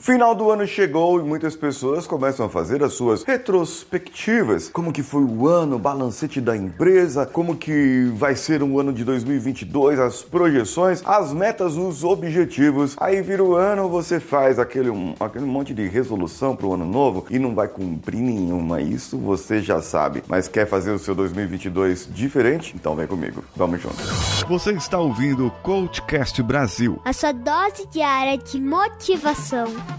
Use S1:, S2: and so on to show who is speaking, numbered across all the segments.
S1: Final do ano chegou e muitas pessoas começam a fazer as suas retrospectivas. Como que foi o ano, balancete da empresa, como que vai ser o ano de 2022, as projeções, as metas, os objetivos. Aí vira o ano, você faz aquele, um, aquele monte de resolução para o ano novo e não vai cumprir nenhuma. Isso você já sabe. Mas quer fazer o seu 2022 diferente? Então vem comigo. Vamos juntos.
S2: Você está ouvindo o Coachcast Brasil.
S3: A sua dose diária de motivação.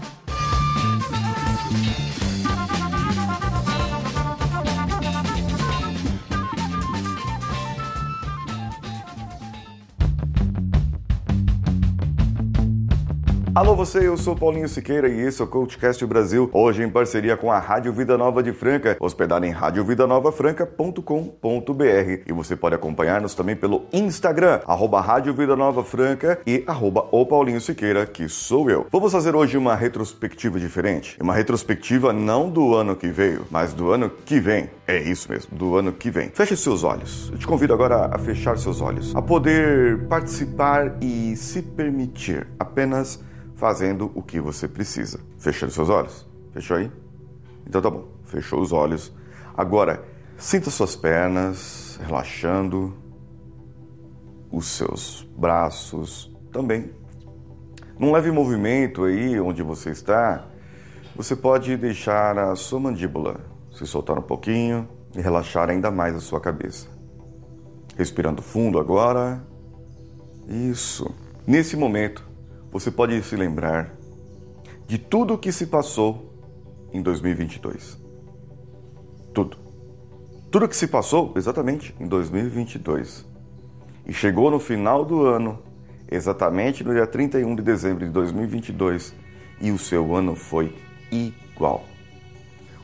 S1: Alô você, eu sou Paulinho Siqueira e esse é o CoachCast Brasil, hoje em parceria com a Rádio Vida Nova de Franca, hospedada em radiovidanovafranca.com.br e você pode acompanhar-nos também pelo Instagram, arroba Rádio Vida Nova Franca e arroba o Paulinho Siqueira, que sou eu. Vamos fazer hoje uma retrospectiva diferente, uma retrospectiva não do ano que veio, mas do ano que vem. É isso mesmo, do ano que vem. Feche seus olhos. Eu te convido agora a fechar seus olhos, a poder participar e se permitir apenas fazendo o que você precisa. Fechando seus olhos? Fechou aí? Então tá bom, fechou os olhos. Agora, sinta suas pernas relaxando, os seus braços também. Num leve movimento aí onde você está, você pode deixar a sua mandíbula se soltar um pouquinho e relaxar ainda mais a sua cabeça. Respirando fundo agora. Isso. Nesse momento, você pode se lembrar de tudo o que se passou em 2022. Tudo. Tudo que se passou exatamente em 2022. E chegou no final do ano, exatamente no dia 31 de dezembro de 2022, e o seu ano foi igual.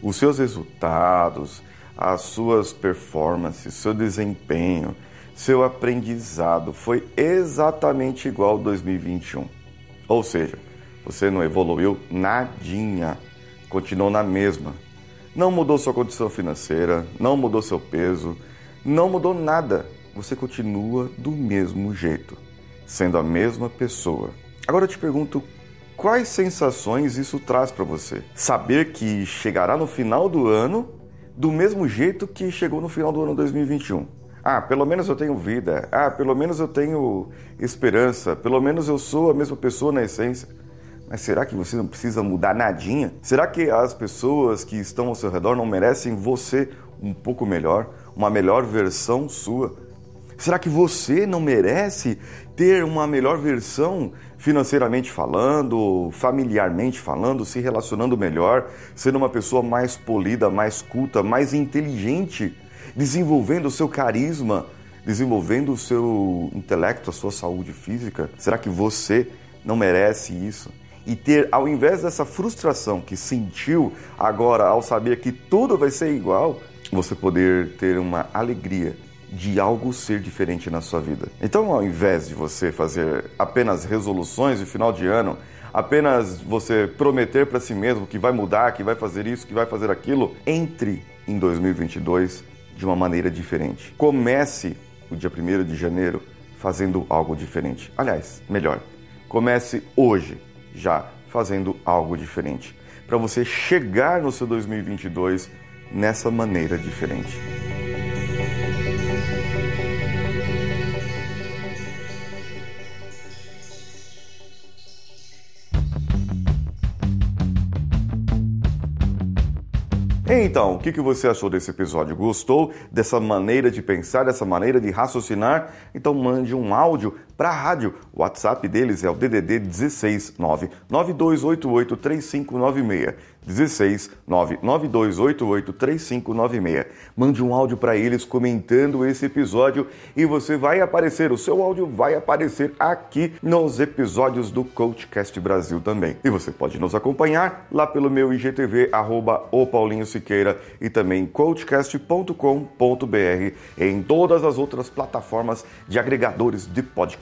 S1: Os seus resultados, as suas performances, seu desempenho, seu aprendizado foi exatamente igual ao 2021. Ou seja, você não evoluiu nadinha, continuou na mesma. Não mudou sua condição financeira, não mudou seu peso, não mudou nada. Você continua do mesmo jeito, sendo a mesma pessoa. Agora eu te pergunto, quais sensações isso traz para você? Saber que chegará no final do ano do mesmo jeito que chegou no final do ano 2021. Ah, pelo menos eu tenho vida. Ah, pelo menos eu tenho esperança. Pelo menos eu sou a mesma pessoa na essência. Mas será que você não precisa mudar nadinha? Será que as pessoas que estão ao seu redor não merecem você um pouco melhor, uma melhor versão sua? Será que você não merece ter uma melhor versão financeiramente falando, familiarmente falando, se relacionando melhor, sendo uma pessoa mais polida, mais culta, mais inteligente? Desenvolvendo o seu carisma, desenvolvendo o seu intelecto, a sua saúde física? Será que você não merece isso? E ter, ao invés dessa frustração que sentiu agora ao saber que tudo vai ser igual, você poder ter uma alegria de algo ser diferente na sua vida. Então, ao invés de você fazer apenas resoluções de final de ano, apenas você prometer para si mesmo que vai mudar, que vai fazer isso, que vai fazer aquilo, entre em 2022 de uma maneira diferente. Comece o dia 1 de janeiro fazendo algo diferente. Aliás, melhor, comece hoje já fazendo algo diferente. Para você chegar no seu 2022 nessa maneira diferente. Então, o que você achou desse episódio? Gostou dessa maneira de pensar, dessa maneira de raciocinar? Então mande um áudio para a rádio. O WhatsApp deles é o DDD 16 99288 3596. 16 99288 3596. Mande um áudio para eles comentando esse episódio e você vai aparecer, o seu áudio vai aparecer aqui nos episódios do Coachcast Brasil também. E você pode nos acompanhar lá pelo meu IGTV, arroba o Paulinho Siqueira e também coachcast.com.br em todas as outras plataformas de agregadores de